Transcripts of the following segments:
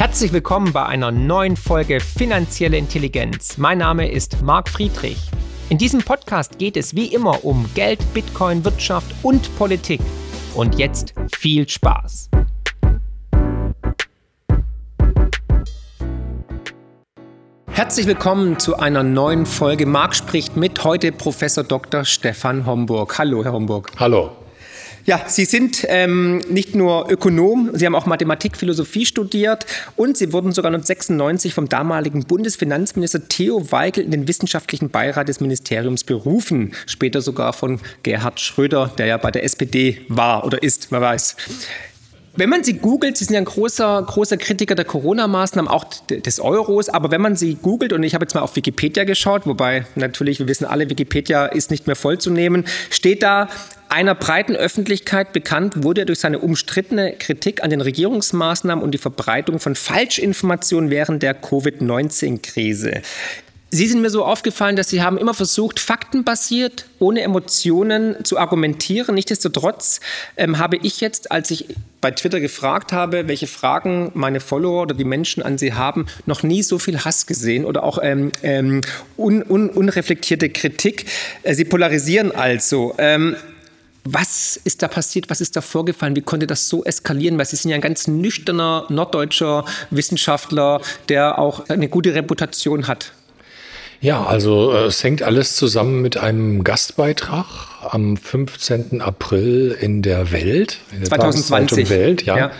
Herzlich willkommen bei einer neuen Folge Finanzielle Intelligenz. Mein Name ist Marc Friedrich. In diesem Podcast geht es wie immer um Geld, Bitcoin, Wirtschaft und Politik. Und jetzt viel Spaß. Herzlich willkommen zu einer neuen Folge. Marc spricht mit heute Professor Dr. Stefan Homburg. Hallo, Herr Homburg. Hallo. Ja, Sie sind ähm, nicht nur Ökonom, Sie haben auch Mathematik, Philosophie studiert und Sie wurden sogar 1996 vom damaligen Bundesfinanzminister Theo Weigel in den wissenschaftlichen Beirat des Ministeriums berufen. Später sogar von Gerhard Schröder, der ja bei der SPD war oder ist, wer weiß. Wenn man sie googelt, sie sind ja ein großer, großer Kritiker der Corona-Maßnahmen, auch des Euros, aber wenn man sie googelt, und ich habe jetzt mal auf Wikipedia geschaut, wobei natürlich, wir wissen alle, Wikipedia ist nicht mehr vollzunehmen, steht da, einer breiten Öffentlichkeit bekannt wurde er durch seine umstrittene Kritik an den Regierungsmaßnahmen und die Verbreitung von Falschinformationen während der Covid-19-Krise. Sie sind mir so aufgefallen, dass Sie haben immer versucht, faktenbasiert, ohne Emotionen zu argumentieren. Nichtsdestotrotz ähm, habe ich jetzt, als ich bei Twitter gefragt habe, welche Fragen meine Follower oder die Menschen an Sie haben, noch nie so viel Hass gesehen oder auch ähm, ähm, un, un, unreflektierte Kritik. Äh, Sie polarisieren also. Was ist da passiert? Was ist da vorgefallen? Wie konnte das so eskalieren? Weil Sie sind ja ein ganz nüchterner norddeutscher Wissenschaftler, der auch eine gute Reputation hat. Ja, also äh, es hängt alles zusammen mit einem Gastbeitrag am 15. April in der Welt. In der 2020. Welt, ja. ja.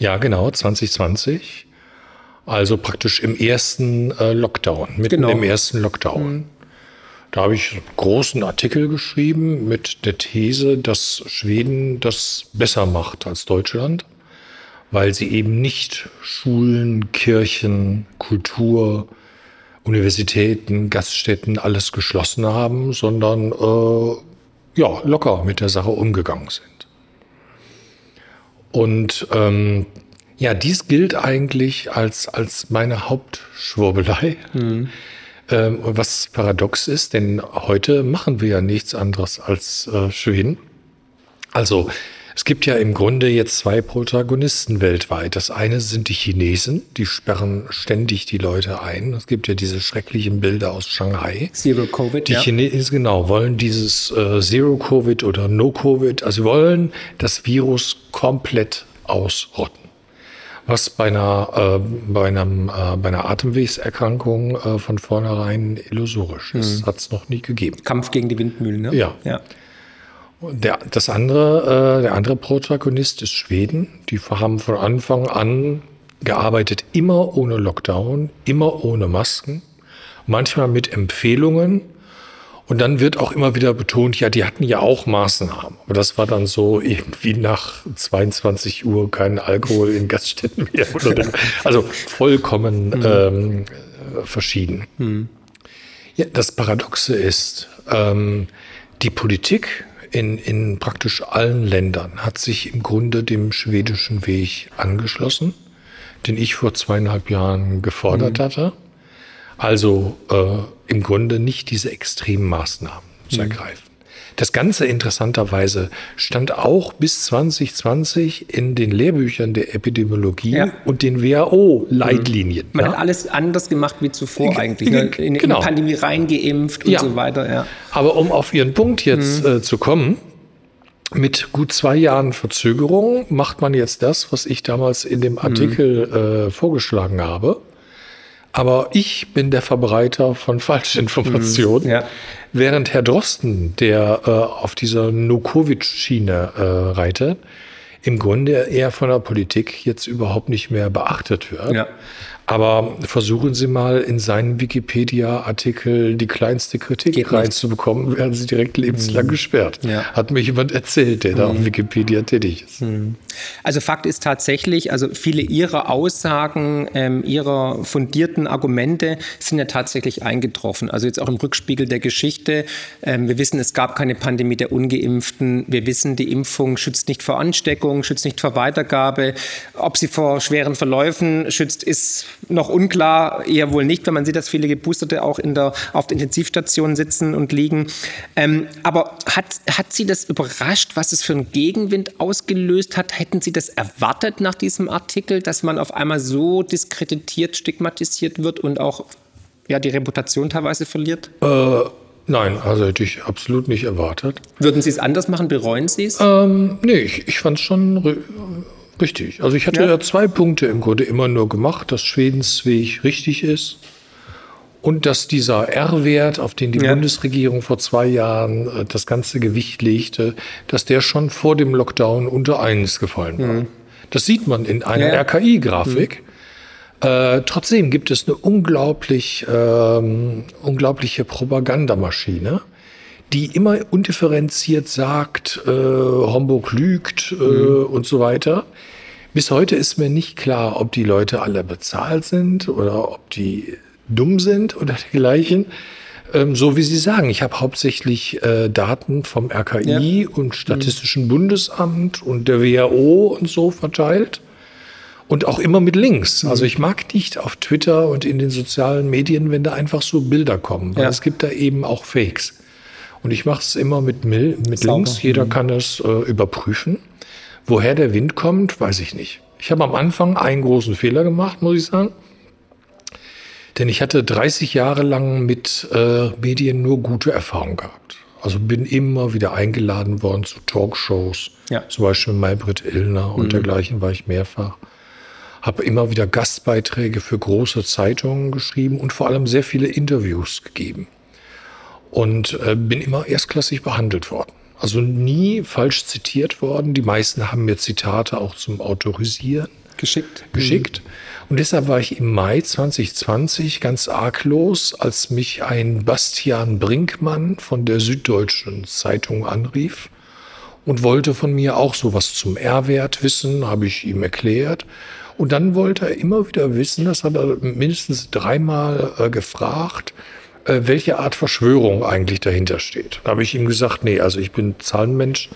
ja. genau, 2020. Also praktisch im ersten äh, Lockdown, mitten genau. im ersten Lockdown. Mhm. Da habe ich einen großen Artikel geschrieben mit der These, dass Schweden das besser macht als Deutschland, weil sie eben nicht Schulen, Kirchen, Kultur, Universitäten, Gaststätten alles geschlossen haben, sondern äh, ja, locker mit der Sache umgegangen sind. Und ähm, ja, dies gilt eigentlich als, als meine Hauptschwurbelei. Mhm. Ähm, was paradox ist, denn heute machen wir ja nichts anderes als äh, Schweden. Also es gibt ja im Grunde jetzt zwei Protagonisten weltweit. Das eine sind die Chinesen, die sperren ständig die Leute ein. Es gibt ja diese schrecklichen Bilder aus Shanghai. Zero Covid. Die ja. Chinesen genau wollen dieses äh, Zero Covid oder No Covid, also wollen das Virus komplett ausrotten was bei einer, äh, bei, einem, äh, bei einer Atemwegserkrankung äh, von vornherein illusorisch ist. Mhm. Hat es noch nie gegeben. Kampf gegen die Windmühlen, ne? Ja. ja. Der, das andere, äh, der andere Protagonist ist Schweden. Die haben von Anfang an gearbeitet, immer ohne Lockdown, immer ohne Masken, manchmal mit Empfehlungen und dann wird auch immer wieder betont, ja, die hatten ja auch Maßnahmen. Aber das war dann so irgendwie nach 22 Uhr kein Alkohol in Gaststätten mehr. also vollkommen mhm. ähm, verschieden. Mhm. Ja, das Paradoxe ist, ähm, die Politik in, in praktisch allen Ländern hat sich im Grunde dem schwedischen Weg angeschlossen, den ich vor zweieinhalb Jahren gefordert mhm. hatte. Also äh, im Grunde nicht diese extremen Maßnahmen zu mhm. ergreifen. Das Ganze interessanterweise stand auch bis 2020 in den Lehrbüchern der Epidemiologie ja. und den WHO-Leitlinien. Man ja. hat alles anders gemacht wie zuvor eigentlich. Ne? In, genau. in die Pandemie reingeimpft und ja. so weiter. Aber um auf Ihren Punkt jetzt mhm. äh, zu kommen, mit gut zwei Jahren Verzögerung macht man jetzt das, was ich damals in dem mhm. Artikel mhm. äh, vorgeschlagen habe. Aber ich bin der Verbreiter von Falschinformationen. Mhm, ja. Während Herr Drosten, der äh, auf dieser No-Covid-Schiene äh, reitet, im Grunde eher von der Politik jetzt überhaupt nicht mehr beachtet wird. Ja. Aber versuchen Sie mal in seinen Wikipedia-Artikel die kleinste Kritik reinzubekommen, werden Sie direkt lebenslang mhm. gesperrt. Ja. Hat mir jemand erzählt, der mhm. da auf Wikipedia tätig ist. Mhm. Also Fakt ist tatsächlich, also viele Ihrer Aussagen, ähm, Ihrer fundierten Argumente sind ja tatsächlich eingetroffen. Also jetzt auch im Rückspiegel der Geschichte. Ähm, wir wissen, es gab keine Pandemie der Ungeimpften. Wir wissen, die Impfung schützt nicht vor Ansteckung, schützt nicht vor Weitergabe. Ob sie vor schweren Verläufen schützt, ist noch unklar, eher wohl nicht, wenn man sieht, dass viele Geboosterte auch in der, auf der Intensivstation sitzen und liegen. Ähm, aber hat, hat Sie das überrascht, was es für einen Gegenwind ausgelöst hat? Hätten Sie das erwartet nach diesem Artikel, dass man auf einmal so diskreditiert, stigmatisiert wird und auch ja, die Reputation teilweise verliert? Äh, nein, also hätte ich absolut nicht erwartet. Würden Sie es anders machen? Bereuen Sie es? Ähm, nee, ich, ich fand es schon richtig. Also ich hatte ja. ja zwei Punkte im Grunde immer nur gemacht, dass Schwedens Weg richtig ist und dass dieser R-Wert, auf den die ja. Bundesregierung vor zwei Jahren äh, das ganze Gewicht legte, dass der schon vor dem Lockdown unter eins gefallen war. Mhm. Das sieht man in einer ja. RKI-Grafik. Mhm. Äh, trotzdem gibt es eine unglaublich, ähm, unglaubliche Propagandamaschine, die immer undifferenziert sagt, äh, Homburg lügt äh, mhm. und so weiter. Bis heute ist mir nicht klar, ob die Leute alle bezahlt sind oder ob die dumm sind oder dergleichen. Ähm, so wie Sie sagen, ich habe hauptsächlich äh, Daten vom RKI ja. und Statistischen mhm. Bundesamt und der WHO und so verteilt. Und auch immer mit Links. Mhm. Also ich mag nicht auf Twitter und in den sozialen Medien, wenn da einfach so Bilder kommen, weil ja. es gibt da eben auch Fakes. Und ich mache es immer mit, mit Links. Jeder mhm. kann es äh, überprüfen. Woher der Wind kommt, weiß ich nicht. Ich habe am Anfang einen großen Fehler gemacht, muss ich sagen. Denn ich hatte 30 Jahre lang mit äh, Medien nur gute Erfahrungen gehabt. Also bin immer wieder eingeladen worden zu Talkshows. Ja. Zum Beispiel Maybrit Illner und mhm. dergleichen war ich mehrfach habe immer wieder Gastbeiträge für große Zeitungen geschrieben und vor allem sehr viele Interviews gegeben. Und äh, bin immer erstklassig behandelt worden. Also nie falsch zitiert worden. Die meisten haben mir Zitate auch zum Autorisieren geschickt. geschickt. Mhm. Und deshalb war ich im Mai 2020 ganz arglos, als mich ein Bastian Brinkmann von der Süddeutschen Zeitung anrief und wollte von mir auch sowas zum R-Wert wissen, habe ich ihm erklärt. Und dann wollte er immer wieder wissen, das hat er mindestens dreimal äh, gefragt, welche Art Verschwörung eigentlich dahinter steht. Da habe ich ihm gesagt, nee, also ich bin Zahlenmensch.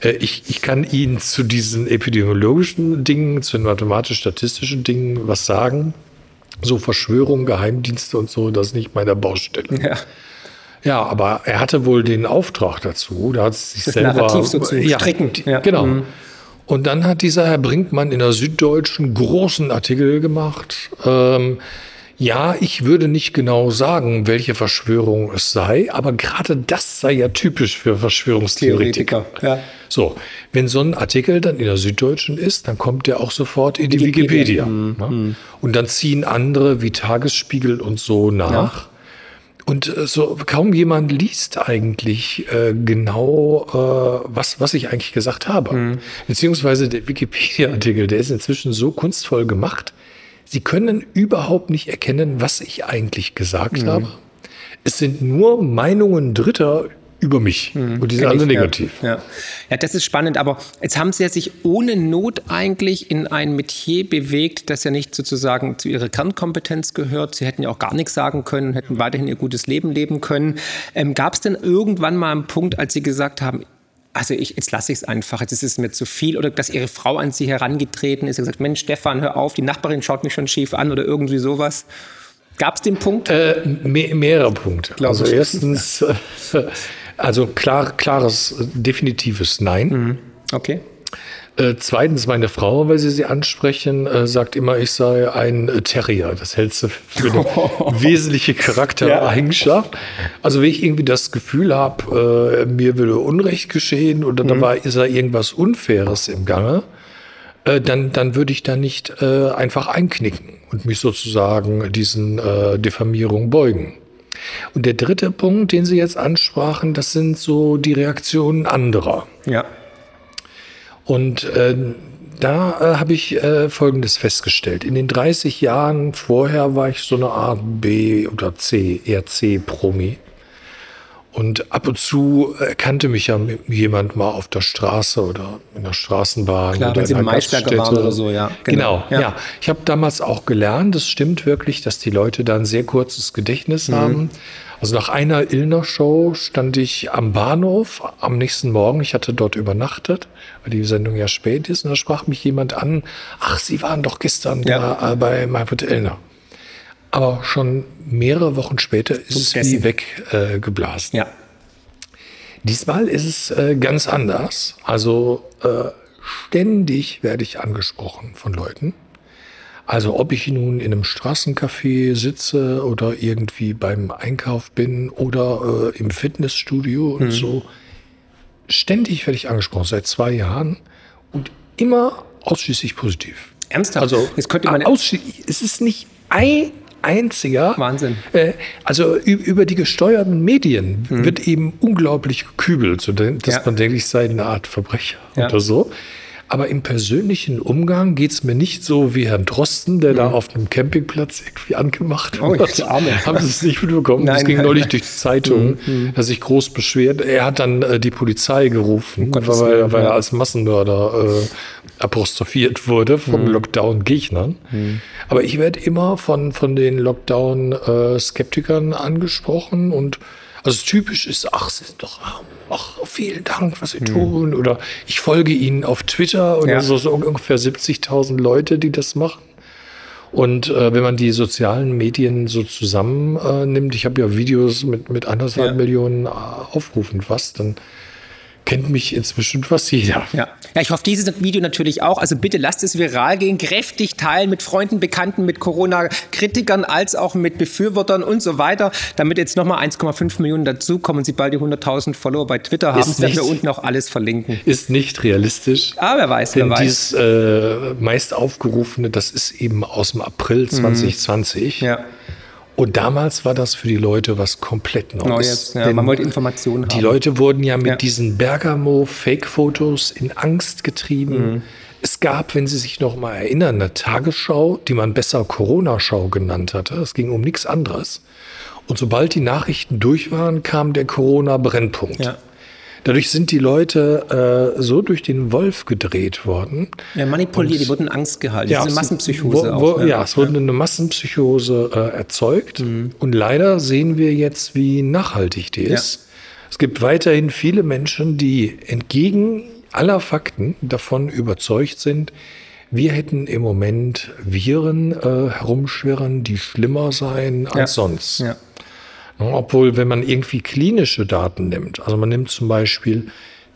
Äh, ich, ich kann Ihnen zu diesen epidemiologischen Dingen, zu den mathematisch-statistischen Dingen was sagen. So Verschwörung, Geheimdienste und so, das ist nicht meine Baustelle. Ja. Ja, aber er hatte wohl den Auftrag dazu. Da hat sich das selber Narrativ so zu ja, stricken. Ja. Genau. Mhm. Und dann hat dieser Herr Brinkmann in der Süddeutschen großen Artikel gemacht. Ähm, ja, ich würde nicht genau sagen, welche Verschwörung es sei, aber gerade das sei ja typisch für Verschwörungstheoretiker. Ja. So, wenn so ein Artikel dann in der Süddeutschen ist, dann kommt der auch sofort in die Wikipedia. Wikipedia. Mhm. Ne? Und dann ziehen andere wie Tagesspiegel und so nach. Ja. Und äh, so kaum jemand liest eigentlich äh, genau, äh, was, was ich eigentlich gesagt habe. Mhm. Beziehungsweise der Wikipedia-Artikel, der ist inzwischen so kunstvoll gemacht. Sie können überhaupt nicht erkennen, was ich eigentlich gesagt mhm. habe. Es sind nur Meinungen Dritter über mich. Mhm, und die sind alle negativ. Ja, ja. das ist spannend. Aber jetzt haben Sie ja sich ohne Not eigentlich in ein Metier bewegt, das ja nicht sozusagen zu Ihrer Kernkompetenz gehört. Sie hätten ja auch gar nichts sagen können, hätten weiterhin Ihr gutes Leben leben können. Ähm, Gab es denn irgendwann mal einen Punkt, als Sie gesagt haben, also ich, jetzt lasse ich es einfach, jetzt ist es mir zu viel. Oder dass ihre Frau an sie herangetreten ist und gesagt, Mensch, Stefan, hör auf, die Nachbarin schaut mich schon schief an oder irgendwie sowas. Gab es den Punkt? Äh, mehr, mehrere Punkte. Glaube also erstens, äh, also klar, klares, definitives Nein. Mhm. Okay. Äh, zweitens, meine Frau, weil Sie sie ansprechen, äh, sagt immer, ich sei ein äh, Terrier. Das hält sie für eine wesentliche Charaktereigenschaft. Ja. Also wenn ich irgendwie das Gefühl habe, äh, mir würde Unrecht geschehen oder mhm. da war, ist da irgendwas Unfaires im Gange, äh, dann, dann würde ich da nicht einfach einknicken und mich sozusagen diesen Diffamierungen beugen. Und der dritte Punkt, den Sie jetzt ansprachen, das sind so die Reaktionen anderer. Ja. Und äh, da äh, habe ich äh, Folgendes festgestellt. In den 30 Jahren vorher war ich so eine Art B oder C, eher C-Promi. Und ab und zu erkannte mich ja jemand mal auf der Straße oder in der Straßenbahn. Klar, oder wenn Sie in Maischberger waren oder so, ja. Genau, genau ja. ja. Ich habe damals auch gelernt, es stimmt wirklich, dass die Leute da ein sehr kurzes Gedächtnis mhm. haben. Also nach einer Illner-Show stand ich am Bahnhof am nächsten Morgen. Ich hatte dort übernachtet, weil die Sendung ja spät ist. Und da sprach mich jemand an, ach, Sie waren doch gestern ja. da äh, bei Maybrit Illner. aber schon mehrere Wochen später ist es wie weggeblasen. Äh, ja. Diesmal ist es äh, ganz anders. Also äh, ständig werde ich angesprochen von Leuten. Also ob ich nun in einem Straßencafé sitze oder irgendwie beim Einkauf bin oder äh, im Fitnessstudio und mhm. so. Ständig werde ich angesprochen, seit zwei Jahren und immer ausschließlich positiv. Ernsthaft? Also es könnte man es ist nicht ein einziger. Wahnsinn. Äh, also über die gesteuerten Medien mhm. wird eben unglaublich gekübelt, so dass ja. man denkt, ich sei eine Art Verbrecher ja. oder so. Aber im persönlichen Umgang geht es mir nicht so wie Herrn Drosten, der mhm. da auf einem Campingplatz irgendwie angemacht oh, wird. Arme. Haben Sie es nicht mitbekommen? Nein, das ging nein, neulich nein. durch die Zeitung, mhm, dass sich groß beschwert. Er hat dann äh, die Polizei gerufen, oh, weil, weil, er als Massenmörder äh, apostrophiert wurde von mhm. Lockdown-Gegnern. Mhm. Aber ich werde immer von, von den Lockdown-Skeptikern äh, angesprochen und also typisch ist, ach, Sie sind doch arm ach, vielen Dank, was Sie hm. tun. Oder ich folge Ihnen auf Twitter oder ja. so, so ungefähr 70.000 Leute, die das machen. Und äh, wenn man die sozialen Medien so zusammennimmt, äh, ich habe ja Videos mit, mit anderthalb ja. Millionen äh, Aufrufen fast, dann kennt mich inzwischen fast jeder. Ja. ja, ich hoffe, dieses Video natürlich auch. Also bitte lasst es viral gehen, kräftig teilen mit Freunden, Bekannten, mit Corona-Kritikern, als auch mit Befürwortern und so weiter, damit jetzt nochmal 1,5 Millionen dazukommen und Sie bald die 100.000 Follower bei Twitter haben. Ist nicht, wir unten auch alles verlinken. Ist nicht realistisch. Aber ah, wer weiß, denn wer weiß. dieses äh, meist aufgerufene, das ist eben aus dem April 2020. Mhm. Ja. Und damals war das für die Leute was komplett Neues. Neues ja, man wollte Informationen haben. Die Leute wurden ja mit ja. diesen Bergamo-Fake-Fotos in Angst getrieben. Mhm. Es gab, wenn Sie sich noch mal erinnern, eine Tagesschau, die man besser Corona-Schau genannt hatte. Es ging um nichts anderes. Und sobald die Nachrichten durch waren, kam der Corona-Brennpunkt. Ja. Dadurch sind die Leute äh, so durch den Wolf gedreht worden. Ja, manipuliert, die wurden Angst gehalten. Ja, Diese Massenpsychose. Wo, wo, auch, ja. ja, es wurde eine Massenpsychose äh, erzeugt. Mhm. Und leider sehen wir jetzt, wie nachhaltig die ist. Ja. Es gibt weiterhin viele Menschen, die entgegen aller Fakten davon überzeugt sind, wir hätten im Moment Viren äh, herumschwirren, die schlimmer seien als ja. sonst. Ja. Obwohl, wenn man irgendwie klinische Daten nimmt, also man nimmt zum Beispiel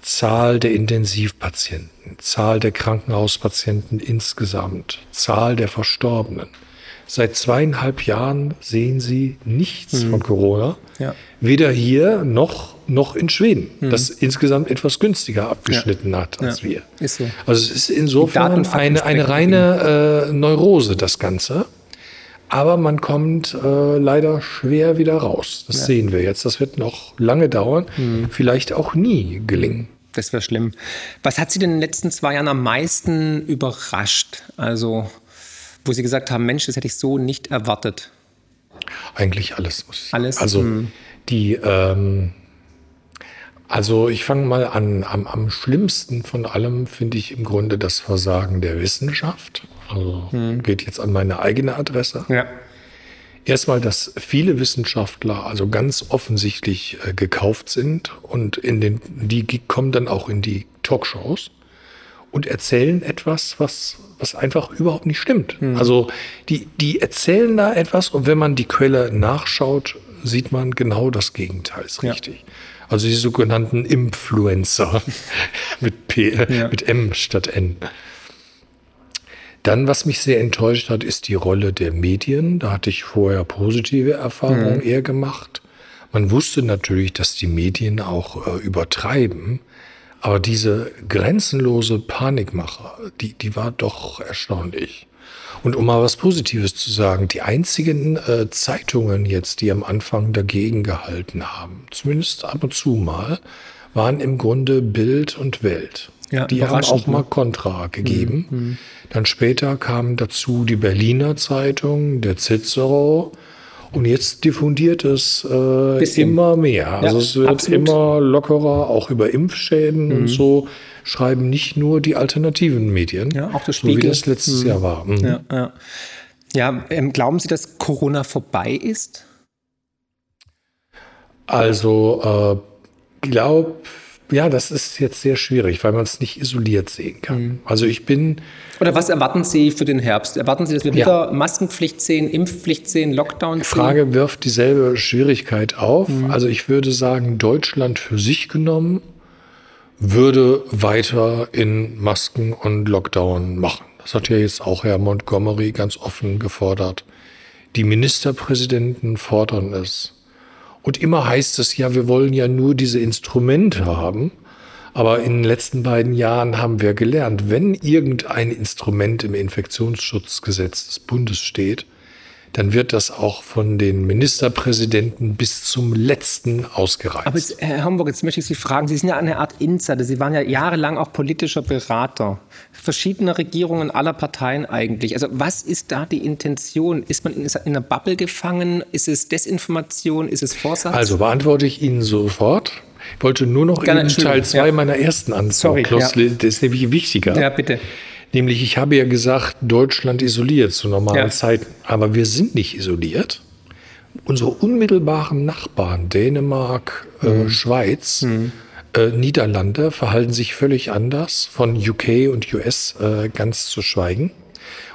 Zahl der Intensivpatienten, Zahl der Krankenhauspatienten insgesamt, Zahl der Verstorbenen. Seit zweieinhalb Jahren sehen Sie nichts mhm. von Corona. Ja. Weder hier noch, noch in Schweden, mhm. das insgesamt etwas günstiger abgeschnitten ja. hat als ja. wir. So. Also es ist insofern eine, eine reine äh, Neurose, das Ganze. Aber man kommt äh, leider schwer wieder raus. Das ja. sehen wir jetzt. Das wird noch lange dauern, hm. vielleicht auch nie gelingen. Das wäre schlimm. Was hat Sie denn in den letzten zwei Jahren am meisten überrascht? Also, wo Sie gesagt haben, Mensch, das hätte ich so nicht erwartet. Eigentlich alles, muss ich sagen. Alles? Also, hm. die, ähm, also ich fange mal an. Am, am schlimmsten von allem finde ich im Grunde das Versagen der Wissenschaft. Also hm. geht jetzt an meine eigene Adresse. Ja. Erstmal, dass viele Wissenschaftler also ganz offensichtlich äh, gekauft sind und in den, die kommen dann auch in die Talkshows und erzählen etwas, was, was einfach überhaupt nicht stimmt. Hm. Also die, die erzählen da etwas und wenn man die Quelle nachschaut, sieht man genau das Gegenteil ist richtig. Ja. Also die sogenannten Influencer mit P, ja. mit M statt N. Dann, was mich sehr enttäuscht hat, ist die Rolle der Medien. Da hatte ich vorher positive Erfahrungen mhm. eher gemacht. Man wusste natürlich, dass die Medien auch äh, übertreiben. Aber diese grenzenlose Panikmache, die, die war doch erstaunlich. Und um mal was Positives zu sagen, die einzigen äh, Zeitungen jetzt, die am Anfang dagegen gehalten haben, zumindest ab und zu mal, waren im Grunde Bild und Welt. Ja, die haben auch mal Kontra gegeben. Mhm. mhm. Dann später kamen dazu die Berliner Zeitung, der Cicero. Und jetzt diffundiert es äh, immer mehr. Also ja, es wird absolut. immer lockerer, auch über Impfschäden mhm. und so schreiben nicht nur die alternativen Medien, ja, auch das Spiegel. so wie das letztes mhm. Jahr war. Mhm. Ja, ja. ja ähm, glauben Sie, dass Corona vorbei ist? Also, äh, glaube Ja, das ist jetzt sehr schwierig, weil man es nicht isoliert sehen kann. Mhm. Also ich bin. Oder was erwarten Sie für den Herbst? Erwarten Sie, dass wir wieder ja. Maskenpflicht sehen, Impfpflicht sehen, Lockdown sehen? Die Frage wirft dieselbe Schwierigkeit auf. Mhm. Also ich würde sagen, Deutschland für sich genommen würde weiter in Masken und Lockdown machen. Das hat ja jetzt auch Herr Montgomery ganz offen gefordert. Die Ministerpräsidenten fordern es. Und immer heißt es ja, wir wollen ja nur diese Instrumente haben. Aber in den letzten beiden Jahren haben wir gelernt, wenn irgendein Instrument im Infektionsschutzgesetz des Bundes steht, dann wird das auch von den Ministerpräsidenten bis zum letzten ausgereizt. Aber jetzt, Herr Homburg, jetzt möchte ich Sie fragen, Sie sind ja eine Art Insider, Sie waren ja jahrelang auch politischer Berater verschiedener Regierungen aller Parteien eigentlich. Also was ist da die Intention? Ist man in einer Bubble gefangen? Ist es Desinformation? Ist es Vorsatz? Also beantworte ich Ihnen sofort. Ich wollte nur noch Gerne, in Teil 2 ja. meiner ersten Antwort, Sorry, ja. das ist nämlich wichtiger. Ja, bitte. Nämlich, ich habe ja gesagt, Deutschland isoliert zu normalen ja. Zeiten. Aber wir sind nicht isoliert. Unsere unmittelbaren Nachbarn, Dänemark, äh, mhm. äh, Schweiz, mhm. äh, Niederlande, verhalten sich völlig anders, von UK und US äh, ganz zu schweigen.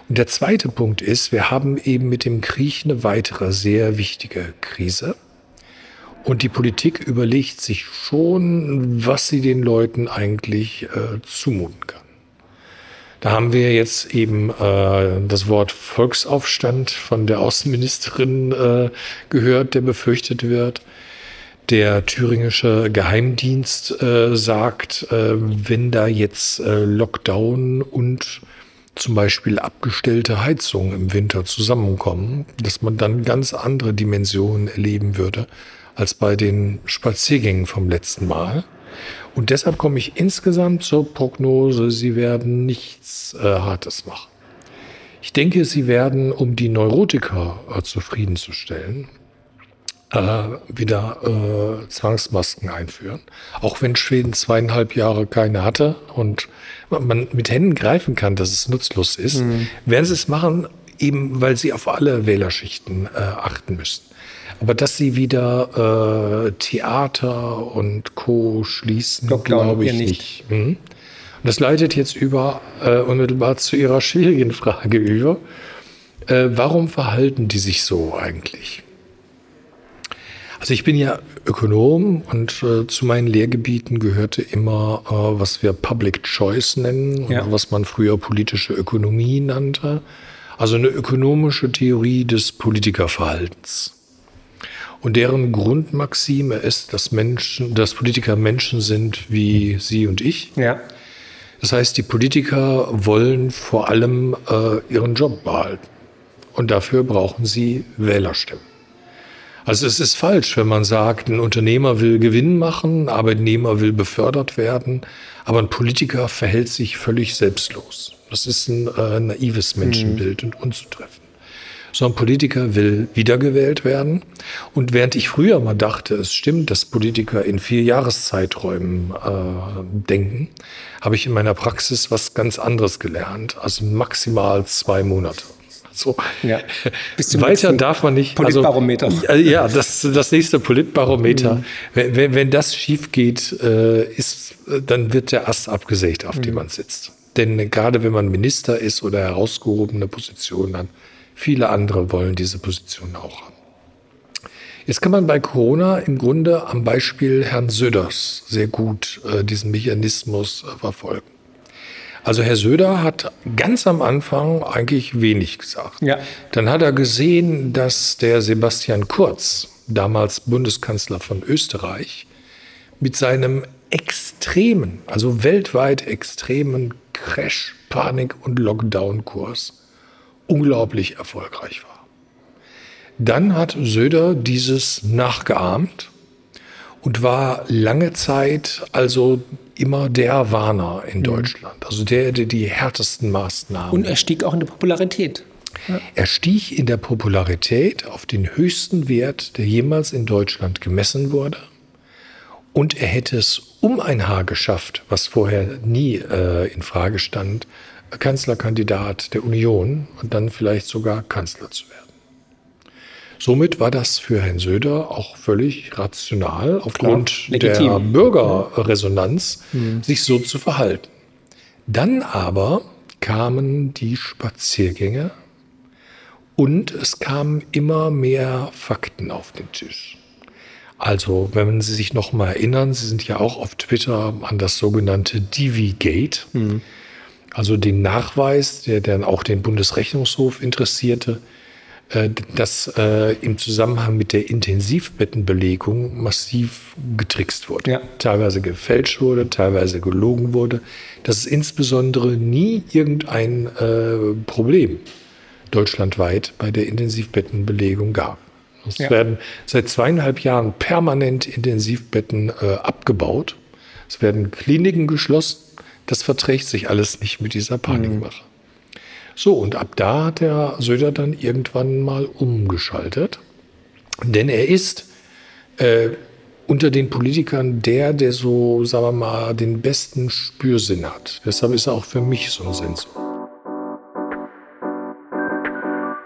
Und der zweite Punkt ist, wir haben eben mit dem Krieg eine weitere sehr wichtige Krise. Und die Politik überlegt sich schon, was sie den Leuten eigentlich äh, zumuten kann. Da haben wir jetzt eben äh, das Wort Volksaufstand von der Außenministerin äh, gehört, der befürchtet wird. Der thüringische Geheimdienst äh, sagt, äh, wenn da jetzt äh, Lockdown und zum Beispiel abgestellte Heizungen im Winter zusammenkommen, dass man dann ganz andere Dimensionen erleben würde als bei den Spaziergängen vom letzten Mal. Und deshalb komme ich insgesamt zur Prognose, sie werden nichts äh, Hartes machen. Ich denke, sie werden, um die Neurotiker äh, zufriedenzustellen, äh, wieder äh, Zwangsmasken einführen. Auch wenn Schweden zweieinhalb Jahre keine hatte und man mit Händen greifen kann, dass es nutzlos ist, mhm. werden sie es machen, eben weil sie auf alle Wählerschichten äh, achten müssen. Aber dass sie wieder äh, Theater und Co. schließen, glaube ich nicht. nicht. Mhm. Und das leitet jetzt über äh, unmittelbar zu Ihrer schwierigen Frage über. Äh, warum verhalten die sich so eigentlich? Also ich bin ja Ökonom und äh, zu meinen Lehrgebieten gehörte immer, äh, was wir Public Choice nennen, ja. was man früher politische Ökonomie nannte. Also eine ökonomische Theorie des Politikerverhaltens. Und deren Grundmaxime ist, dass Menschen, dass Politiker Menschen sind wie Sie und ich. Ja. Das heißt, die Politiker wollen vor allem äh, ihren Job behalten. Und dafür brauchen sie Wählerstimmen. Also es ist falsch, wenn man sagt, ein Unternehmer will Gewinn machen, ein Arbeitnehmer will befördert werden, aber ein Politiker verhält sich völlig selbstlos. Das ist ein äh, naives Menschenbild mhm. und unzutreffend so ein Politiker will wiedergewählt werden. Und während ich früher mal dachte, es stimmt, dass Politiker in vier Jahreszeiträumen äh, denken, habe ich in meiner Praxis was ganz anderes gelernt. Also maximal zwei Monate. So. Ja. Weiter darf man nicht. Also Politbarometer. Also, ja, das, das nächste Politbarometer. Mhm. Wenn, wenn das schief geht, äh, ist, dann wird der Ast abgesägt, auf mhm. dem man sitzt. Denn gerade wenn man Minister ist oder herausgehobene Positionen hat, Viele andere wollen diese Position auch haben. Jetzt kann man bei Corona im Grunde am Beispiel Herrn Söders sehr gut äh, diesen Mechanismus äh, verfolgen. Also Herr Söder hat ganz am Anfang eigentlich wenig gesagt. Ja. Dann hat er gesehen, dass der Sebastian Kurz, damals Bundeskanzler von Österreich, mit seinem extremen, also weltweit extremen Crash, Panik und Lockdown-Kurs unglaublich erfolgreich war. Dann hat Söder dieses nachgeahmt und war lange Zeit also immer der Warner in mhm. Deutschland, also der, der die härtesten Maßnahmen. Und er stieg auch in der Popularität. Ja. Er stieg in der Popularität auf den höchsten Wert, der jemals in Deutschland gemessen wurde. Und er hätte es um ein Haar geschafft, was vorher nie äh, in Frage stand, Kanzlerkandidat der Union und dann vielleicht sogar Kanzler zu werden. Somit war das für Herrn Söder auch völlig rational, aufgrund der. Bürgerresonanz, sich so zu verhalten. Dann aber kamen die Spaziergänge und es kamen immer mehr Fakten auf den Tisch. Also, wenn Sie sich noch mal erinnern, Sie sind ja auch auf Twitter an das sogenannte Divi-Gate, also den Nachweis, der dann auch den Bundesrechnungshof interessierte, äh, dass äh, im Zusammenhang mit der Intensivbettenbelegung massiv getrickst wurde. Ja. Teilweise gefälscht wurde, teilweise gelogen wurde. Dass es insbesondere nie irgendein äh, Problem deutschlandweit bei der Intensivbettenbelegung gab. Es Ja. werden seit zweieinhalb Jahren permanent Intensivbetten äh, abgebaut. Es werden Kliniken geschlossen. Das verträgt sich alles nicht mit dieser Panikmache. So, und ab da hat der Söder dann irgendwann mal umgeschaltet. Denn er ist äh, unter den Politikern der, der so, sagen wir mal, den besten Spürsinn hat. Deshalb ist er auch für mich so ein Sensor.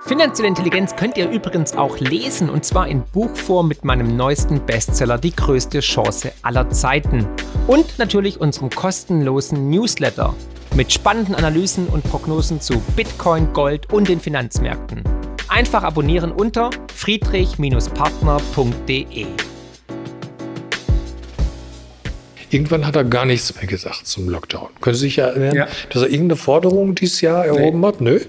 Finanzielle Intelligenz könnt ihr übrigens auch lesen und zwar in Buchform mit meinem neuesten Bestseller Die größte Chance aller Zeiten. Und natürlich unserem kostenlosen Newsletter mit spannenden Analysen und Prognosen zu Bitcoin, Gold und den Finanzmärkten. Einfach abonnieren unter friedrich-partner.de. Irgendwann hat er gar nichts mehr gesagt zum Lockdown. Können Sie sich erinnern, Ja. dass er irgendeine Forderung dieses Jahr erhoben hat? Nö.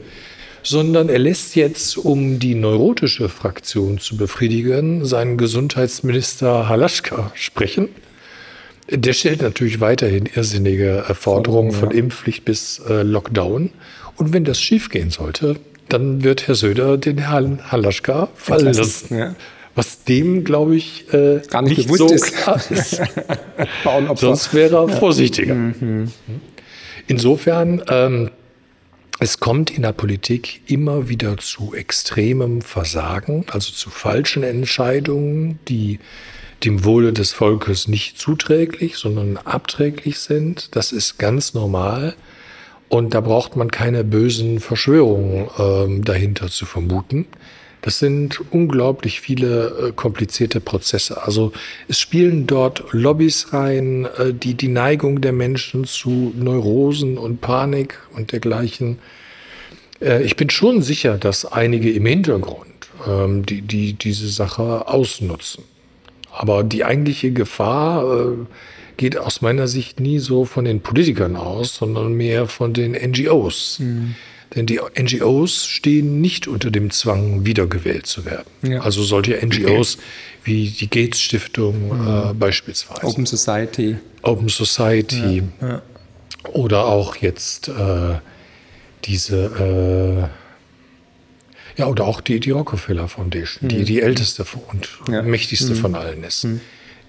Sondern er lässt jetzt, um die neurotische Fraktion zu befriedigen, seinen Gesundheitsminister Halaschka sprechen. Der stellt natürlich weiterhin irrsinnige Forderungen von Impfpflicht bis äh, Lockdown. Und wenn das schiefgehen sollte, dann wird Herr Söder den Herrn Halaschka fallen lassen. Was dem, glaube ich, äh, Gar nicht nicht, bewusst so ist. klar ist. Sonst wäre er vorsichtiger. Insofern, ähm, es kommt in der Politik immer wieder zu extremem Versagen, also zu falschen Entscheidungen, die dem Wohle des Volkes nicht zuträglich, sondern abträglich sind. Das ist ganz normal. Und da braucht man keine bösen Verschwörungen ähm, dahinter zu vermuten. Das sind unglaublich viele äh, komplizierte Prozesse. Also es spielen dort Lobbys rein, äh, die die Neigung der Menschen zu Neurosen und Panik und dergleichen. Äh, ich bin schon sicher, dass einige im Hintergrund ähm, die, die diese Sache ausnutzen. Aber die eigentliche Gefahr äh, geht aus meiner Sicht nie so von den Politikern aus, sondern mehr von den NGOs. Denn die NGOs stehen nicht unter dem Zwang, wiedergewählt zu werden. Ja. Also solche NGOs wie die Gates Stiftung äh, beispielsweise. Open Society. Open Society oder auch jetzt äh, diese, äh, ja, oder auch die, die Rockefeller Foundation, die die älteste und Ja. mächtigste von allen ist.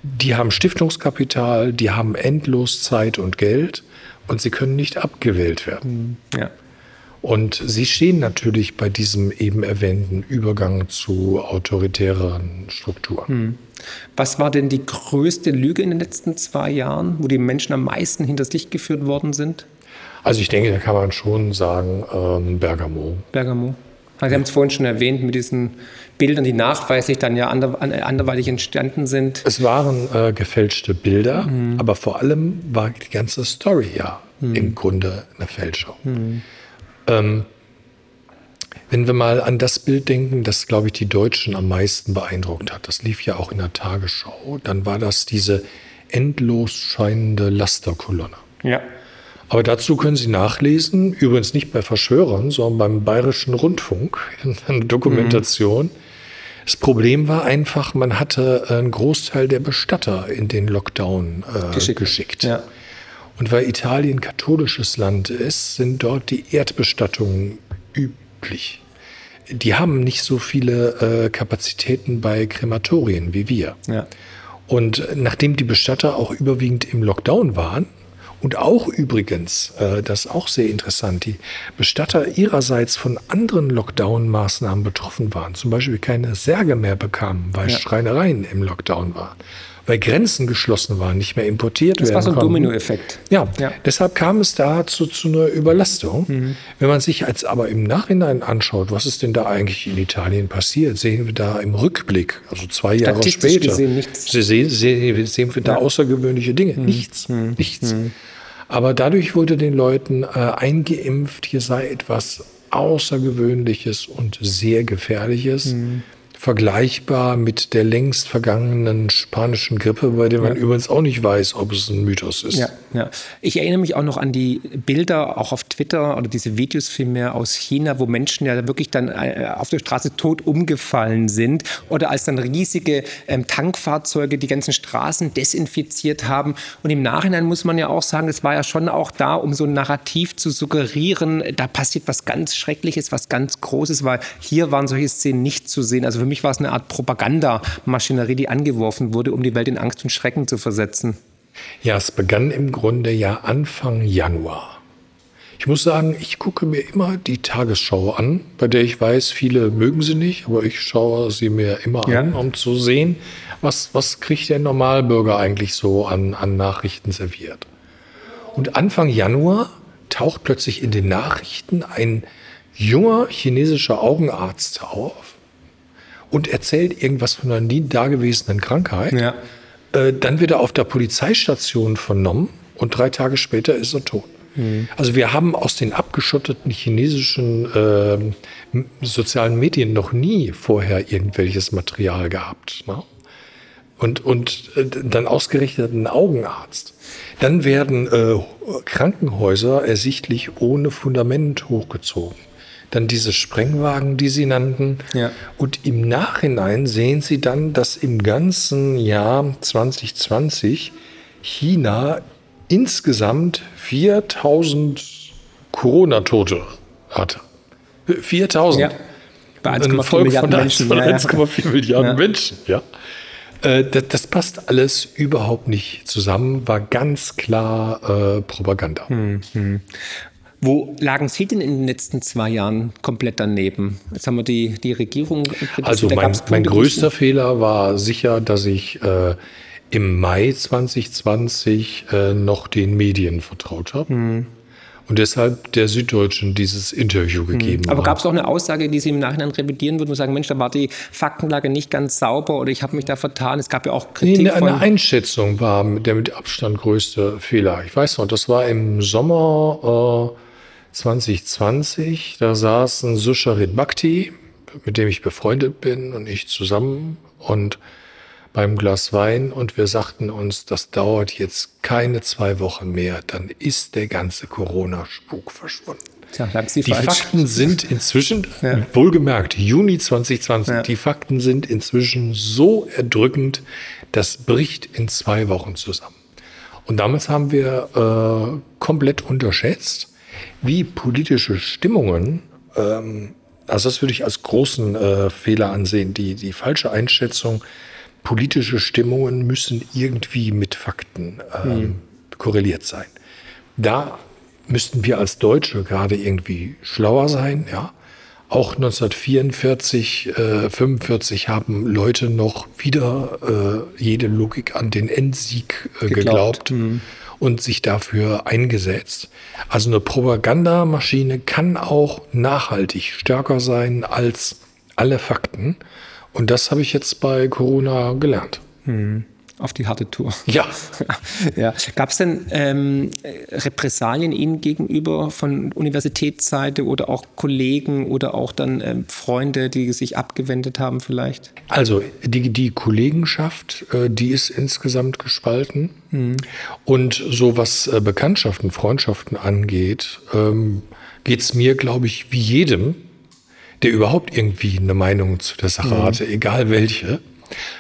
Die haben Stiftungskapital, die haben endlos Zeit und Geld und sie können nicht abgewählt werden. Ja. Und sie stehen natürlich bei diesem eben erwähnten Übergang zu autoritären Strukturen. Was war denn die größte Lüge in den letzten zwei Jahren, wo die Menschen am meisten hinters Licht geführt worden sind? Also ich denke, da kann man schon sagen, ähm, Bergamo. Bergamo. Also Sie haben es vorhin schon erwähnt mit diesen Bildern, die nachweislich dann ja ander, an- anderweitig entstanden sind. Es waren äh, gefälschte Bilder, aber vor allem war die ganze Story ja im Grunde eine Fälschung. Ähm, wenn wir mal an das Bild denken, das, glaube ich, die Deutschen am meisten beeindruckt hat, das lief ja auch in der Tagesschau, dann war das diese endlos scheinende Lasterkolonne. Ja. Aber dazu können Sie nachlesen, übrigens nicht bei Verschwörern, sondern beim Bayerischen Rundfunk in einer Dokumentation. Das Problem war einfach, man hatte einen Großteil der Bestatter in den Lockdown äh, Geschickt. geschickt. Ja. Und weil Italien katholisches Land ist, sind dort die Erdbestattungen üblich. Die haben nicht so viele äh, Kapazitäten bei Krematorien wie wir. Ja. Und nachdem die Bestatter auch überwiegend im Lockdown waren und auch übrigens, äh, das ist auch sehr interessant, die Bestatter ihrerseits von anderen Lockdown-Maßnahmen betroffen waren, zum Beispiel keine Särge mehr bekamen, weil Ja. Schreinereien im Lockdown waren, weil Grenzen geschlossen waren, nicht mehr importiert das werden war so ein. Dominoeffekt. Ja, Ja. deshalb kam es da zu, einer Überlastung. Mhm. Wenn man sich jetzt aber im Nachhinein anschaut, was ist denn da eigentlich in Italien passiert, sehen wir da im Rückblick, also zwei Jahre später, gesehen nichts. se- sehen, sehen, sehen wir da außergewöhnliche Dinge. Mhm. Nichts, nichts. Aber dadurch wurde den Leuten äh, eingeimpft, hier sei etwas Außergewöhnliches und sehr Gefährliches. Vergleichbar mit der längst vergangenen spanischen Grippe, bei der man übrigens auch nicht weiß, ob es ein Mythos ist. Ja, ja. Ich erinnere mich auch noch an die Bilder, auch auf Twitter oder diese Videos vielmehr aus China, wo Menschen ja wirklich dann äh, auf der Straße tot umgefallen sind oder als dann riesige ähm, Tankfahrzeuge die ganzen Straßen desinfiziert haben. Und im Nachhinein muss man ja auch sagen, es war ja schon auch da, um so ein Narrativ zu suggerieren, da passiert was ganz Schreckliches, was ganz Großes, weil hier waren solche Szenen nicht zu sehen. Also für mich war es eine Art Propagandamaschinerie, die angeworfen wurde, um die Welt in Angst und Schrecken zu versetzen. Ja, es begann im Grunde ja Anfang Januar. Ich muss sagen, ich gucke mir immer die Tagesschau an, bei der ich weiß, viele mögen sie nicht, aber ich schaue sie mir immer Ja. an, um zu sehen, was, was kriegt der Normalbürger eigentlich so an, an Nachrichten serviert. Und Anfang Januar taucht plötzlich in den Nachrichten ein junger chinesischer Augenarzt auf und erzählt irgendwas von einer nie dagewesenen Krankheit. Ja. Äh, dann wird er auf der Polizeistation vernommen und drei Tage später ist er tot. Also wir haben aus den abgeschotteten chinesischen m- sozialen Medien noch nie vorher irgendwelches Material gehabt. Ne? Und, und äh, dann ausgerechnet ein Augenarzt. Dann werden äh, Krankenhäuser ersichtlich ohne Fundament hochgezogen. Dann diese Sprengwagen, die Sie nannten. Ja. Und im Nachhinein sehen Sie dann, dass im ganzen Jahr 2020 China insgesamt 4000 Corona-Tote hatte. 4000. Ja. Bei Ein 1,4 Volk Milliarden von, Menschen. von Ja, ja. 1,4 Milliarden Ja. Menschen. Ja. Äh, das, das passt alles überhaupt nicht zusammen, war ganz klar äh, Propaganda. Wo lagen Sie denn in den letzten zwei Jahren komplett daneben? Jetzt haben wir die, die Regierung. kritisiert, Also mein, mein größter Fehler war sicher, dass ich äh, im Mai 2020 äh, noch den Medien vertraut habe. Hm. Und deshalb der Süddeutschen dieses Interview gegeben Aber habe. gab es auch eine Aussage, die Sie im Nachhinein revidieren würden und sagen, Mensch, da war die Faktenlage nicht ganz sauber oder ich habe mich da vertan. Es gab ja auch Nee, Kritik eine, von... eine Einschätzung war der mit Abstand größte Fehler. Ich weiß noch, das war im Sommer äh, 2020. Da saßen Susharit Bhakti, mit dem ich befreundet bin, und ich zusammen und beim Glas Wein und wir sagten uns, das dauert jetzt keine zwei Wochen mehr, dann ist der ganze Corona-Spuk verschwunden. Tja, Die falsch. Fakten sind inzwischen, Ja. wohlgemerkt, Juni 2020, Ja. die Fakten sind inzwischen so erdrückend, das bricht in zwei Wochen zusammen. Und damals haben wir äh, komplett unterschätzt, wie politische Stimmungen, ähm, also das würde ich als großen äh, Fehler ansehen, die, die falsche Einschätzung, politische Stimmungen müssen irgendwie mit Fakten ähm, korreliert sein. Da müssten wir als Deutsche gerade irgendwie schlauer sein, ja. Auch 1944, äh, 45 haben Leute noch wieder äh, jede Logik an den Endsieg äh, Geglaubt. geglaubt und sich dafür eingesetzt. Also eine Propagandamaschine kann auch nachhaltig stärker sein als alle Fakten. Und das habe ich jetzt bei Corona gelernt. Auf die harte Tour. Ja. ja. Gab es denn ähm, Repressalien Ihnen gegenüber von Universitätsseite oder auch Kollegen oder auch dann ähm, Freunde, die sich abgewendet haben vielleicht? Also die, die Kollegenschaft, äh, die ist insgesamt gespalten. Und so was äh, Bekanntschaften, Freundschaften angeht, ähm, geht es mir, glaube ich, wie jedem, der überhaupt irgendwie eine Meinung zu der Sache hatte, egal welche.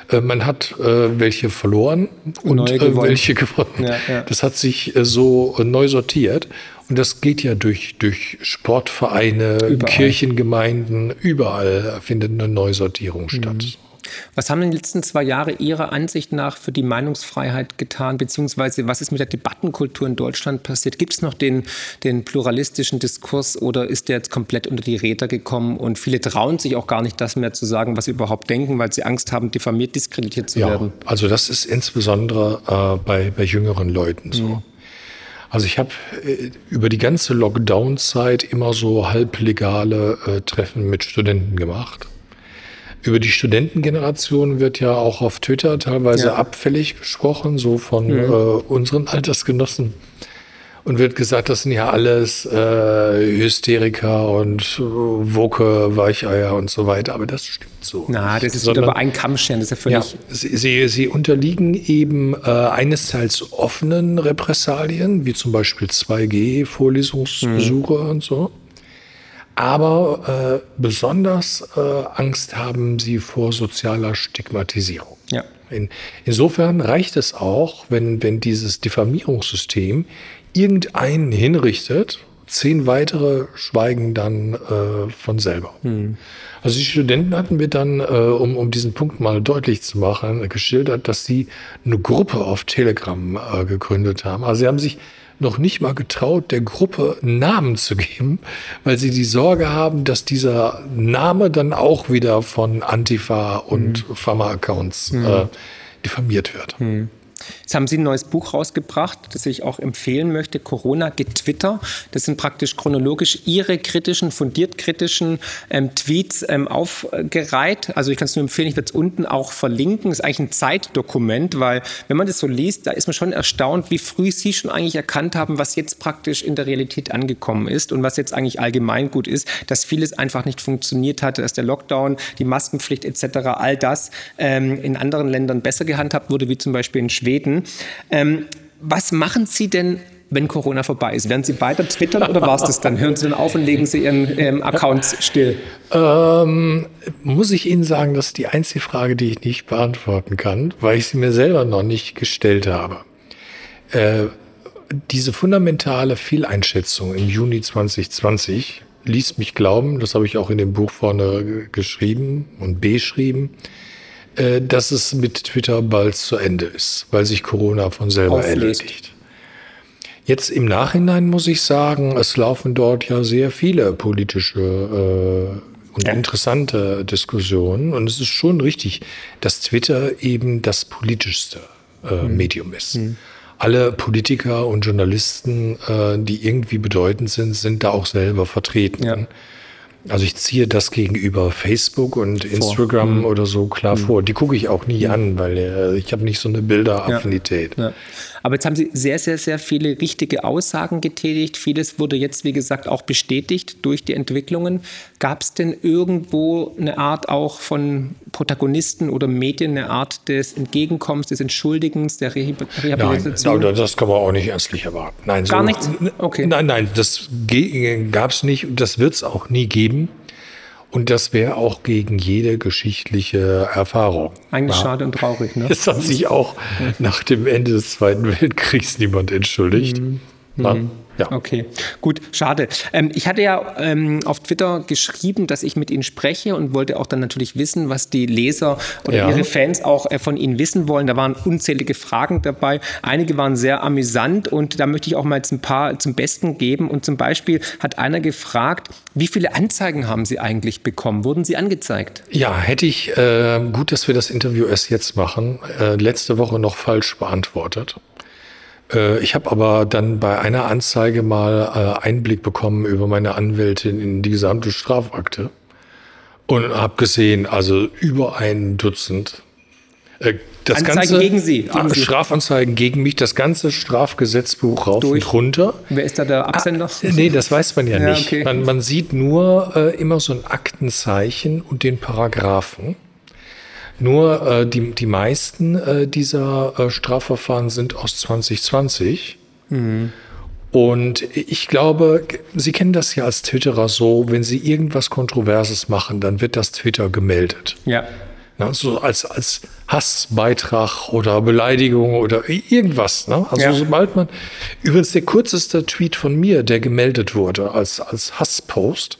Äh, man hat äh, welche verloren und Neue äh, gewonnen. welche gewonnen. Ja, ja. Das hat sich äh, so äh, neu sortiert. Und das geht ja durch, durch Sportvereine, Überall. Kirchengemeinden, überall findet eine Neusortierung statt. Was haben in den letzten zwei Jahren Ihrer Ansicht nach für die Meinungsfreiheit getan, beziehungsweise was ist mit der Debattenkultur in Deutschland passiert? Gibt es noch den, den pluralistischen Diskurs oder ist der jetzt komplett unter die Räder gekommen und viele trauen sich auch gar nicht, das mehr zu sagen, was sie überhaupt denken, weil sie Angst haben, diffamiert, diskreditiert zu ja, werden? Also das ist insbesondere äh, bei, bei jüngeren Leuten so. Mhm. Also ich habe äh, über die ganze Lockdown-Zeit immer so halblegale äh, Treffen mit Studenten gemacht. Über die Studentengeneration wird ja auch auf Twitter teilweise ja. abfällig gesprochen, so von mhm. äh, unseren Altersgenossen. Und wird gesagt, das sind ja alles äh, Hysteriker und Woke, Weicheier und so weiter. Aber das stimmt so. Na, das ist Sondern, bei einem Kammstern, das ist ja völlig. Ja, sie, sie, sie unterliegen eben äh, einerseits offenen Repressalien, wie zum Beispiel 2G-Vorlesungsbesuche mhm. und so. Aber äh, besonders äh, Angst haben sie vor sozialer Stigmatisierung. Ja. In, insofern reicht es auch, wenn, wenn dieses Diffamierungssystem irgendeinen hinrichtet, zehn weitere schweigen dann äh, von selber. Hm. Also die Studenten hatten mir dann, äh, um, um diesen Punkt mal deutlich zu machen, geschildert, dass sie eine Gruppe auf Telegram äh, gegründet haben. Also sie haben sich noch nicht mal getraut, der Gruppe Namen zu geben, weil sie die Sorge haben, dass dieser Name dann auch wieder von Antifa und mhm. Pharma-Accounts mhm. äh, diffamiert wird. Mhm. Jetzt haben Sie ein neues Buch rausgebracht, das ich auch empfehlen möchte, Corona Getwitter. Das sind praktisch chronologisch Ihre kritischen, fundiert kritischen ähm, Tweets ähm, aufgereiht. Also ich kann es nur empfehlen, ich werde es unten auch verlinken. Das ist eigentlich ein Zeitdokument, weil wenn man das so liest, da ist man schon erstaunt, wie früh Sie schon eigentlich erkannt haben, was jetzt praktisch in der Realität angekommen ist und was jetzt eigentlich allgemein gut ist, dass vieles einfach nicht funktioniert hatte, dass der Lockdown, die Maskenpflicht etc., all das ähm, in anderen Ländern besser gehandhabt wurde, wie zum Beispiel in Schweden Schweden. Ähm, was machen Sie denn wenn Corona vorbei ist? Werden Sie weiter twittern oder war es das dann? Hören Sie dann auf und legen Sie Ihren ähm, Accounts still? Ähm, muss ich Ihnen sagen, das ist die einzige Frage, die ich nicht beantworten kann, weil ich sie mir selber noch nicht gestellt habe. Äh, diese fundamentale Fehleinschätzung im Juni 2020 ließ mich glauben, das habe ich auch in dem Buch vorne geschrieben und beschrieben, äh, dass es mit Twitter bald zu Ende ist, weil sich Corona von selber Auflöst. erledigt. Jetzt im Nachhinein muss ich sagen, es laufen dort ja sehr viele politische äh, und ja. interessante Diskussionen. Und es ist schon richtig, dass Twitter eben das politischste äh, mhm. Medium ist. Mhm. Alle Politiker und Journalisten, äh, die irgendwie bedeutend sind, sind da auch selber vertreten. Ja. Also ich ziehe das gegenüber Facebook und Instagram mhm. oder so klar mhm. vor. Die gucke ich auch nie mhm. an, weil äh, ich habe nicht so eine Bilderaffinität. Ja. Ja. Aber jetzt haben Sie sehr, sehr, sehr viele richtige Aussagen getätigt. Vieles wurde jetzt, wie gesagt, auch bestätigt durch die Entwicklungen. Gab es denn irgendwo eine Art auch von Protagonisten oder Medien, eine Art des Entgegenkommens, des Entschuldigens, der Rehabilitation? Nein, das kann man auch nicht ernstlich erwarten. Nein, Gar so, nichts? Okay. Nein, nein, das gab es nicht und das wird es auch nie geben. Und das wäre auch gegen jede geschichtliche Erfahrung. Eigentlich ja. schade und traurig, ne? Es hat sich auch nach dem Ende des Zweiten Weltkriegs niemand entschuldigt. Mhm. Mhm. Ja. Okay, gut, schade. Ähm, ich hatte ja ähm, auf Twitter geschrieben, dass ich mit Ihnen spreche und wollte auch dann natürlich wissen, was die Leser oder ja. Ihre Fans auch äh, von Ihnen wissen wollen. Da waren unzählige Fragen dabei. Einige waren sehr amüsant und da möchte ich auch mal jetzt ein paar zum Besten geben. Und zum Beispiel hat einer gefragt, wie viele Anzeigen haben Sie eigentlich bekommen? Wurden Sie angezeigt? Ja, hätte ich, äh, gut, dass wir das Interview erst jetzt machen, äh, letzte Woche noch falsch beantwortet. Äh, ich habe aber dann bei einer Anzeige mal äh, Einblick bekommen über meine Anwältin in die gesamte Strafakte und habe gesehen, also über ein Dutzend. Äh, das Anzeigen ganze, gegen Sie, Strafanzeigen gegen mich, das ganze Strafgesetzbuch rauf Durch. und runter. Wer ist da der Absender? Ah, nee, das weiß man ja, ja nicht. Okay. Man, man, sieht nur äh, immer so ein Aktenzeichen und den Paragraphen. Nur äh, die, die meisten äh, dieser äh, Strafverfahren sind aus 2020. Mhm. Und ich glaube, Sie kennen das ja als Twitterer so, wenn Sie irgendwas Kontroverses machen, dann wird das Twitter gemeldet. Ja. Na, so als, als Hassbeitrag oder Beleidigung oder irgendwas. Ne? Also ja. sobald man, übrigens der kürzeste Tweet von mir, der gemeldet wurde als, als Hasspost,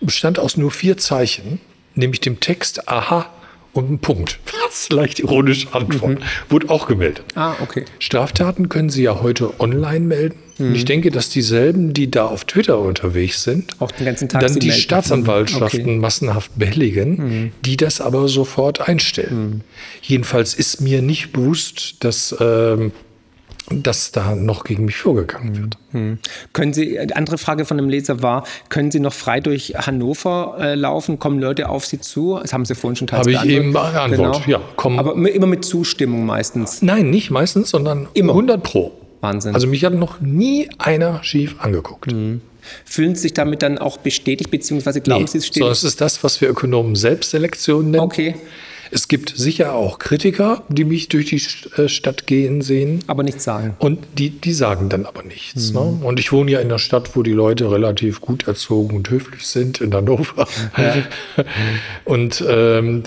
bestand aus nur vier Zeichen, nämlich dem Text Aha und ein Punkt. Fast leicht ironische Antwort. Mhm. Wurde auch gemeldet. Ah, okay. Straftaten können Sie ja heute online melden. Mhm. Ich denke, dass dieselben, die da auf Twitter unterwegs sind, auch den ganzen Tag dann die melden. Staatsanwaltschaften okay. massenhaft behelligen, mhm. die das aber sofort einstellen. Mhm. Jedenfalls ist mir nicht bewusst, dass ähm, dass da noch gegen mich vorgegangen wird. Hm. Können Sie, die andere Frage von dem Leser war, können Sie noch frei durch Hannover äh, laufen? Kommen Leute auf Sie zu? Das haben Sie vorhin schon teils Habe ich eben beantwortet, genau. ja. Kommen. Aber immer mit Zustimmung meistens? Nein, nicht meistens, sondern immer 100 pro. Wahnsinn. Also mich hat noch nie einer schief angeguckt. Mhm. Fühlen Sie sich damit dann auch bestätigt, beziehungsweise glauben nee, Sie, es steht? So, das ist das, was wir Ökonomen Selbstselektion nennen. Okay. Es gibt sicher auch Kritiker, die mich durch die äh, Stadt gehen sehen. Aber nichts sagen. Und die, die sagen dann aber nichts. Mhm. Ne? Und ich wohne ja in einer Stadt, wo die Leute relativ gut erzogen und höflich sind, in Hannover. und ähm,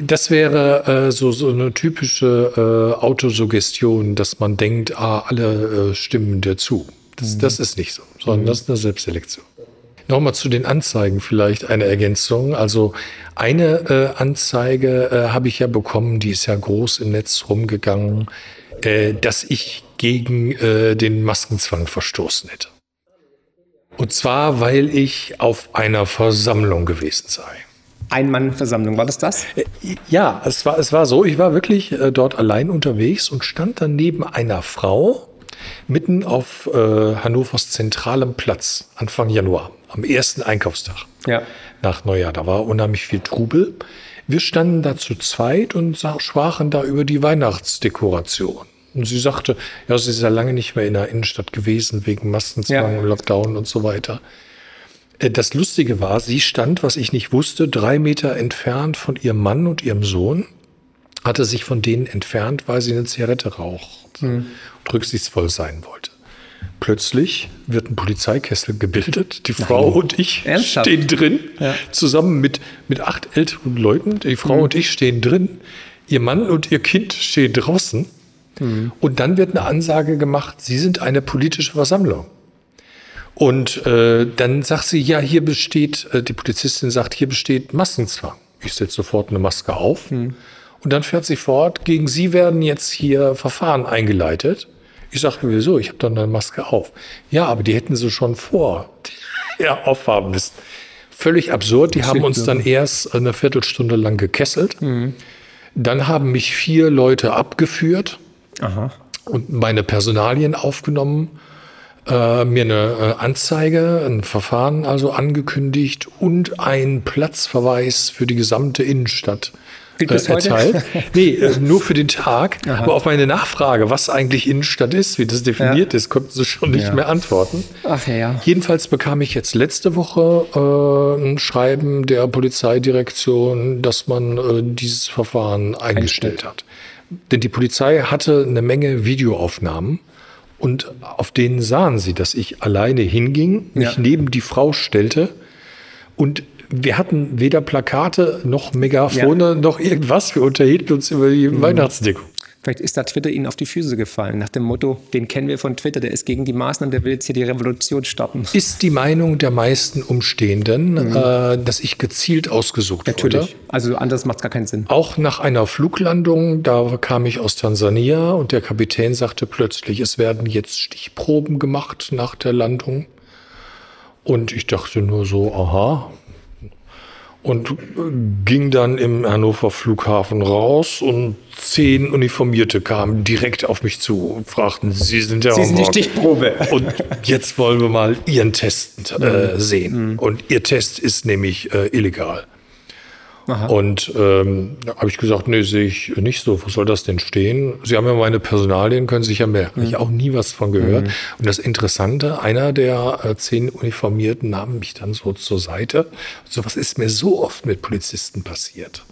das wäre äh, so, so eine typische äh, Autosuggestion, dass man denkt, ah, alle äh, stimmen dir zu. Das, mhm. das ist nicht so, sondern mhm. das ist eine Selbstselektion. Nochmal zu den Anzeigen vielleicht eine Ergänzung. Also eine äh, Anzeige äh, habe ich ja bekommen, die ist ja groß im Netz rumgegangen, äh, dass ich gegen äh, den Maskenzwang verstoßen hätte. Und zwar, weil ich auf einer Versammlung gewesen sei. Ein-Mann-Versammlung, war das das? Äh, ja, es war, es war so, ich war wirklich äh, dort allein unterwegs und stand dann neben einer Frau mitten auf Hannovers zentralem Platz Anfang Januar am ersten Einkaufstag ja. nach Neujahr. Da war unheimlich viel Trubel. Wir standen da zu zweit und sprachen da über die Weihnachtsdekoration. Und sie sagte, ja, sie ist ja lange nicht mehr in der Innenstadt gewesen wegen Massenzwang ja. und Lockdown und so weiter. Äh, das Lustige war, sie stand, was ich nicht wusste, drei Meter entfernt von ihrem Mann und ihrem Sohn, hatte sich von denen entfernt, weil sie eine Zigarette raucht mhm. und rücksichtsvoll sein wollte. Plötzlich wird ein Polizeikessel gebildet. Die Frau Nein. und ich Ernsthaft? stehen drin, ja. zusammen mit, mit acht älteren Leuten. Die Frau mhm. und ich stehen drin. Ihr Mann und ihr Kind stehen draußen. Mhm. Und dann wird eine Ansage gemacht, Sie sind eine politische Versammlung. Und äh, dann sagt sie, ja, hier besteht, äh, die Polizistin sagt, hier besteht Massenzwang. Ich setze sofort eine Maske auf. Mhm. Und dann fährt sie fort, gegen Sie werden jetzt hier Verfahren eingeleitet. Ich sage, wieso? Ich habe doch eine Maske auf. Ja, aber die hätten sie schon vor ja, aufhaben müssen. Völlig absurd. Die haben uns dann erst eine Viertelstunde lang gekesselt. Mhm. Dann haben mich vier Leute abgeführt Aha. und meine Personalien aufgenommen, äh, mir eine äh, Anzeige, ein Verfahren also angekündigt und einen Platzverweis für die gesamte Innenstadt Gilt bis äh, erteilt. nee, äh, nur für den Tag. Aha. Aber auf meine Nachfrage, was eigentlich Innenstadt ist, wie das definiert ja. ist, konnten sie schon nicht ja. mehr antworten. Ach ja. Jedenfalls bekam ich jetzt letzte Woche äh, ein Schreiben der Polizeidirektion, dass man äh, dieses Verfahren eingestellt hat. Denn die Polizei hatte eine Menge Videoaufnahmen und auf denen sahen sie, dass ich alleine hinging, mich ja. neben die Frau stellte und wir hatten weder Plakate noch Megafone ja. noch irgendwas. Wir unterhielten uns über die mhm. Weihnachtsdeko. Vielleicht ist da Twitter Ihnen auf die Füße gefallen, nach dem Motto, den kennen wir von Twitter, der ist gegen die Maßnahmen, der will jetzt hier die Revolution starten. Ist die Meinung der meisten Umstehenden, mhm. äh, dass ich gezielt ausgesucht Natürlich. wurde? Natürlich. Also anders macht es gar keinen Sinn. Auch nach einer Fluglandung, da kam ich aus Tansania und der Kapitän sagte plötzlich, es werden jetzt Stichproben gemacht nach der Landung. Und ich dachte nur so, aha, und ging dann im Hannover Flughafen raus und zehn Uniformierte kamen direkt auf mich zu und fragten, Sie sind ja Sie sind die Stichprobe. Und jetzt wollen wir mal Ihren Test äh, mhm. sehen. Mhm. Und Ihr Test ist nämlich äh, illegal. Aha. Und ähm, habe ich gesagt, nee, sehe ich nicht so. Wo soll das denn stehen? Sie haben ja meine Personalien, können sich ja merken. Mhm. Habe ich auch nie was von gehört. Mhm. Und das Interessante, einer der äh, zehn Uniformierten nahm mich dann so zur Seite. So was ist mir so oft mit Polizisten passiert.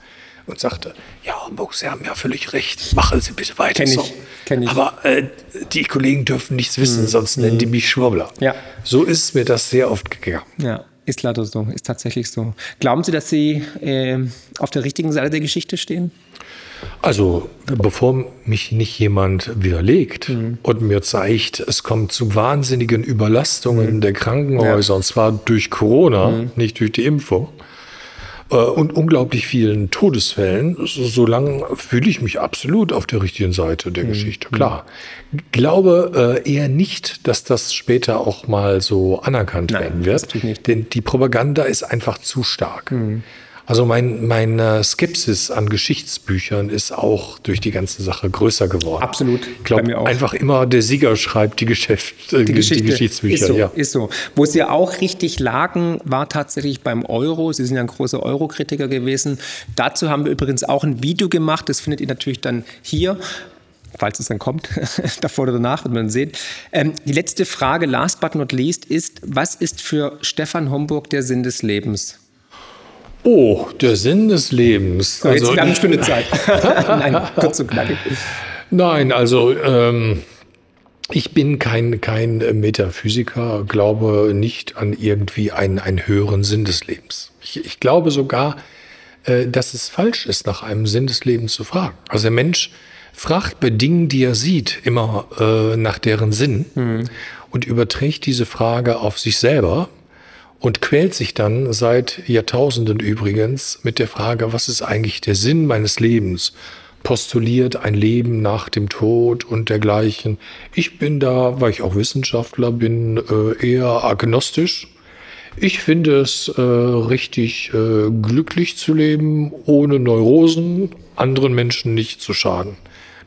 Und sagte, ja, Hamburg, Sie haben ja völlig recht. Machen Sie bitte weiter kenn ich, so. Kenn ich. Aber äh, die Kollegen dürfen nichts wissen, mhm. sonst nennen die mhm. mich Schwurbler. Ja. So ist mir das sehr oft gegangen. Ja. Ist leider so, ist tatsächlich so. Glauben Sie, dass Sie äh, auf der richtigen Seite der Geschichte stehen? Also, bevor mich nicht jemand widerlegt mhm. und mir zeigt, es kommt zu wahnsinnigen Überlastungen mhm. der Krankenhäuser, ja. und zwar durch Corona, mhm. nicht durch die Impfung, äh, und unglaublich vielen Todesfällen, solange fühle ich mich absolut auf der richtigen Seite der mhm. Geschichte. Klar. Glaube äh, eher nicht, dass das später auch mal so anerkannt Nein, werden wird. Denn die Propaganda ist einfach zu stark. Mhm. Also mein, meine Skepsis an Geschichtsbüchern ist auch durch die ganze Sache größer geworden. Absolut. Ich glaube einfach immer, der Sieger schreibt die, Geschäft, äh, die, Geschichte. die Geschichtsbücher. Ist so, ja. ist so. Wo sie auch richtig lagen, war tatsächlich beim Euro. Sie sind ja ein großer Euro-Kritiker gewesen. Dazu haben wir übrigens auch ein Video gemacht. Das findet ihr natürlich dann hier falls es dann kommt, davor oder danach, wird man sehen. Ähm, die letzte Frage, last but not least, ist, was ist für Stefan Homburg der Sinn des Lebens? Oh, der Sinn des Lebens. So, jetzt also, eine Stunde Zeit. Nein, kurz und knackig. Nein, also ähm, ich bin kein, kein Metaphysiker, glaube nicht an irgendwie einen, einen höheren Sinn des Lebens. Ich, ich glaube sogar, äh, dass es falsch ist, nach einem Sinn des Lebens zu fragen. Also der Mensch fragt bei Dingen, die er sieht, immer äh, nach deren Sinn mhm. und überträgt diese Frage auf sich selber und quält sich dann seit Jahrtausenden übrigens mit der Frage, was ist eigentlich der Sinn meines Lebens? Postuliert ein Leben nach dem Tod und dergleichen. Ich bin da, weil ich auch Wissenschaftler bin, äh, eher agnostisch. Ich finde es äh, richtig äh, glücklich zu leben, ohne Neurosen, anderen Menschen nicht zu schaden.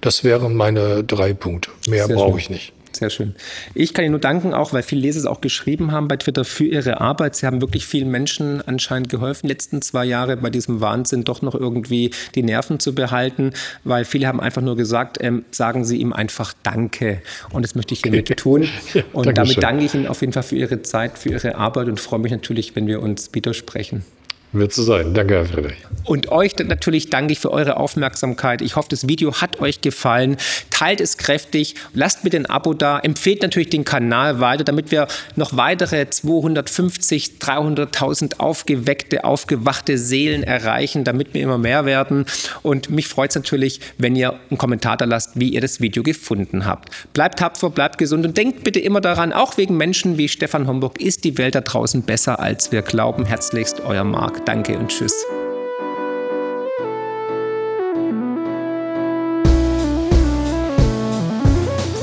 Das wären meine drei Punkte. Mehr brauche ich nicht. Sehr schön. Ich kann Ihnen nur danken, auch weil viele Leser es auch geschrieben haben bei Twitter für Ihre Arbeit. Sie haben wirklich vielen Menschen anscheinend geholfen, letzten zwei Jahre bei diesem Wahnsinn doch noch irgendwie die Nerven zu behalten, weil viele haben einfach nur gesagt, ähm, sagen Sie ihm einfach Danke. Und das möchte ich hiermit tun. Und ja, damit danke ich Ihnen auf jeden Fall für Ihre Zeit, für Ihre Arbeit und freue mich natürlich, wenn wir uns wieder sprechen. Wird so sein. Danke, Herr Friedrich. Und euch natürlich danke ich für eure Aufmerksamkeit. Ich hoffe, das Video hat euch gefallen. Teilt es kräftig, lasst mir ein Abo da, empfehlt natürlich den Kanal weiter, damit wir noch weitere 250, 300.000 aufgeweckte, aufgewachte Seelen erreichen, damit wir immer mehr werden. Und mich freut es natürlich, wenn ihr einen Kommentar da lasst, wie ihr das Video gefunden habt. Bleibt tapfer, bleibt gesund und denkt bitte immer daran, auch wegen Menschen wie Stefan Homburg ist die Welt da draußen besser, als wir glauben. Herzlichst, euer Marc. Danke und tschüss.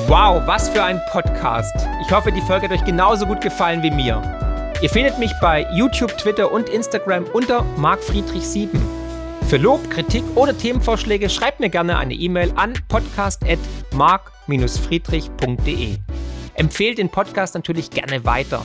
Wow, was für ein Podcast. Ich hoffe, die Folge hat euch genauso gut gefallen wie mir. Ihr findet mich bei YouTube, Twitter und Instagram unter markfriedrich7. Für Lob, Kritik oder Themenvorschläge schreibt mir gerne eine E-Mail an podcast.mark-friedrich.de. Empfehlt den Podcast natürlich gerne weiter.